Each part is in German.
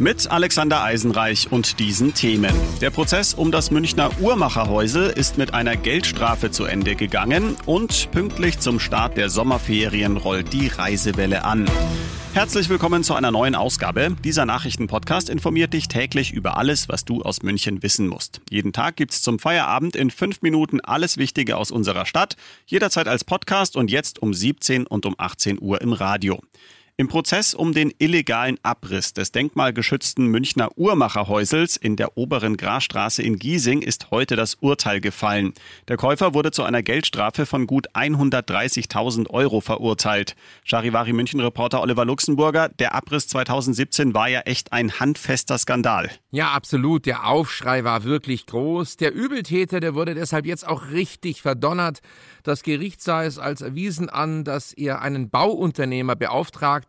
Mit Alexander Eisenreich und diesen Themen. Der Prozess um das Münchner Uhrmacherhäusel ist mit einer Geldstrafe zu Ende gegangen und pünktlich zum Start der Sommerferien rollt die Reisewelle an. Herzlich willkommen zu einer neuen Ausgabe. Dieser Nachrichtenpodcast informiert dich täglich über alles, was du aus München wissen musst. Jeden Tag gibt's zum Feierabend in fünf Minuten alles Wichtige aus unserer Stadt, jederzeit als Podcast und jetzt um 17 und um 18 Uhr im Radio. Im Prozess um den illegalen Abriss des denkmalgeschützten Münchner Uhrmacherhäusels in der oberen Grasstraße in Giesing ist heute das Urteil gefallen. Der Käufer wurde zu einer Geldstrafe von gut 130.000 Euro verurteilt. Charivari München-Reporter Oliver Luxemburger, der Abriss 2017 war ja echt ein handfester Skandal. Ja, absolut. Der Aufschrei war wirklich groß. Der Übeltäter, der wurde deshalb jetzt auch richtig verdonnert. Das Gericht sah es als erwiesen an, dass er einen Bauunternehmer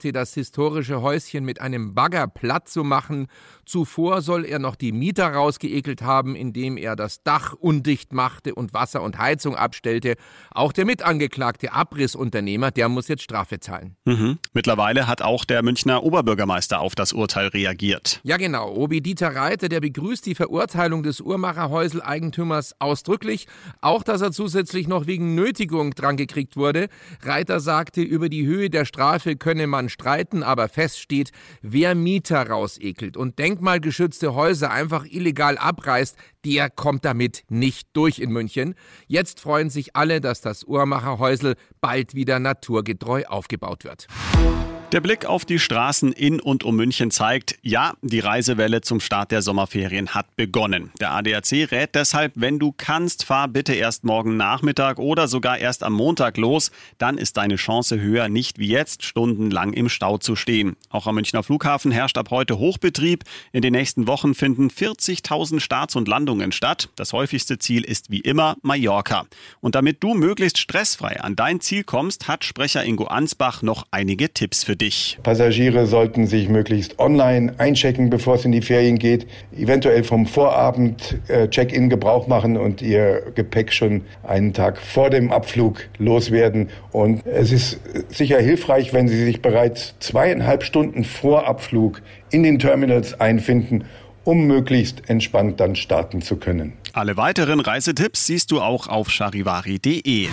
beauftragte, das historische Häuschen mit einem Bagger platt zu machen. Zuvor soll er noch die Mieter rausgeekelt haben, indem er das Dach undicht machte und Wasser und Heizung abstellte. Auch der mitangeklagte Abrissunternehmer, der muss jetzt Strafe zahlen. Mhm. Mittlerweile hat auch der Münchner Oberbürgermeister auf das Urteil reagiert. Ja, genau. Obi Dieter Reiter, der begrüßt die Verurteilung des Uhrmacherhäusel-Eigentümers ausdrücklich. Auch, dass er zusätzlich noch wegen Nötigung drangekriegt wurde. Reiter sagte, über die Höhe der Strafe könne man streiten, aber fest steht, wer Mieter rausekelt und denkmalgeschützte Häuser einfach illegal abreißt, der kommt damit nicht durch in München. Jetzt freuen sich alle, dass das Uhrmacherhäusel bald wieder naturgetreu aufgebaut wird. Der Blick auf die Straßen in und um München zeigt, ja, die Reisewelle zum Start der Sommerferien hat begonnen. Der ADAC rät deshalb, wenn du kannst, fahr bitte erst morgen Nachmittag oder sogar erst am Montag los. Dann ist deine Chance höher, nicht wie jetzt stundenlang im Stau zu stehen. Auch am Münchner Flughafen herrscht ab heute Hochbetrieb. In den nächsten Wochen finden 40.000 Starts und Landungen statt. Das häufigste Ziel ist wie immer Mallorca. Und damit du möglichst stressfrei an dein Ziel kommst, hat Sprecher Ingo Ansbach noch einige Tipps für dich dich. Passagiere sollten sich möglichst online einchecken, bevor es in die Ferien geht, eventuell vom Vorabend äh, Check-in Gebrauch machen und ihr Gepäck schon einen Tag vor dem Abflug loswerden. Und es ist sicher hilfreich, wenn Sie sich bereits zweieinhalb Stunden vor Abflug in den Terminals einfinden um möglichst entspannt dann starten zu können. Alle weiteren Reisetipps siehst du auch auf charivari.de.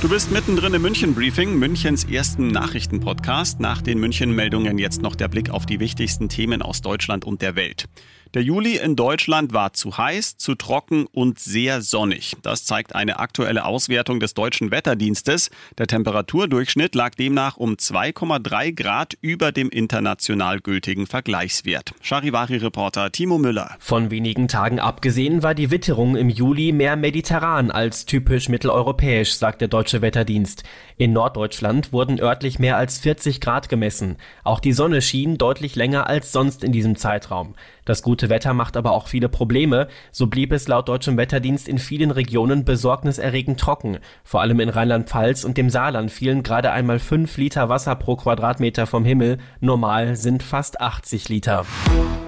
Du bist mittendrin im München Briefing, Münchens ersten Nachrichtenpodcast. Nach den München Meldungen jetzt noch der Blick auf die wichtigsten Themen aus Deutschland und der Welt. Der Juli in Deutschland war zu heiß, zu trocken und sehr sonnig. Das zeigt eine aktuelle Auswertung des deutschen Wetterdienstes. Der Temperaturdurchschnitt lag demnach um 2,3 Grad über dem international gültigen Vergleichswert. Charivari-Reporter Timo Müller. Von wenigen Tagen abgesehen war die Witterung im Juli mehr mediterran als typisch mitteleuropäisch, sagt der deutsche Wetterdienst. In Norddeutschland wurden örtlich mehr als 40 Grad gemessen. Auch die Sonne schien deutlich länger als sonst in diesem Zeitraum. Das gute Wetter macht aber auch viele Probleme. So blieb es laut deutschem Wetterdienst in vielen Regionen besorgniserregend trocken. Vor allem in Rheinland-Pfalz und dem Saarland fielen gerade einmal 5 Liter Wasser pro Quadratmeter vom Himmel. Normal sind fast 80 Liter.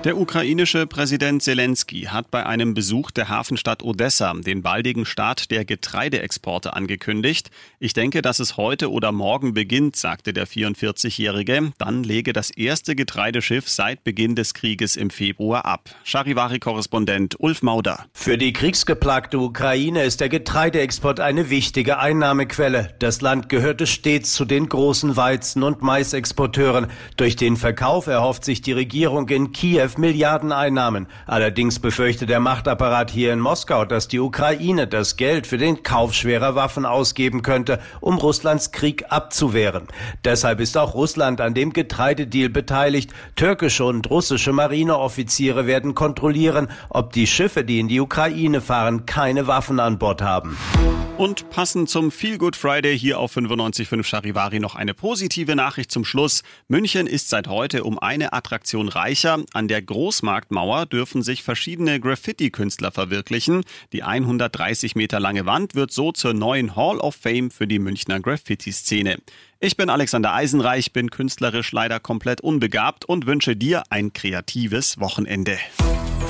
Der ukrainische Präsident Zelensky hat bei einem Besuch der Hafenstadt Odessa den baldigen Start der Getreideexporte angekündigt. Ich denke, dass es heute oder morgen beginnt, sagte der 44-Jährige. Dann lege das erste Getreideschiff seit Beginn des Krieges im Februar Februar ab. Charivari-Korrespondent Ulf Mauder. Für die kriegsgeplagte Ukraine ist der Getreideexport eine wichtige Einnahmequelle. Das Land gehörte stets zu den großen Weizen- und Maisexporteuren. Durch den Verkauf erhofft sich die Regierung in Kiew Milliardeneinnahmen. Allerdings befürchtet der Machtapparat hier in Moskau, dass die Ukraine das Geld für den Kauf schwerer Waffen ausgeben könnte, um Russlands Krieg abzuwehren. Deshalb ist auch Russland an dem Getreidedeal beteiligt. Türkische und russische Marineoffiziere Offiziere werden kontrollieren, ob die Schiffe, die in die Ukraine fahren, keine Waffen an Bord haben. Und passend zum Feel Good Friday hier auf 95.5 Charivari noch eine positive Nachricht zum Schluss. München ist seit heute um eine Attraktion reicher. An der Großmarktmauer dürfen sich verschiedene Graffiti-Künstler verwirklichen. Die 130 Meter lange Wand wird so zur neuen Hall of Fame für die Münchner Graffiti-Szene. Ich bin Alexander Eisenreich, bin künstlerisch leider komplett unbegabt und wünsche dir ein kreatives Wochenende.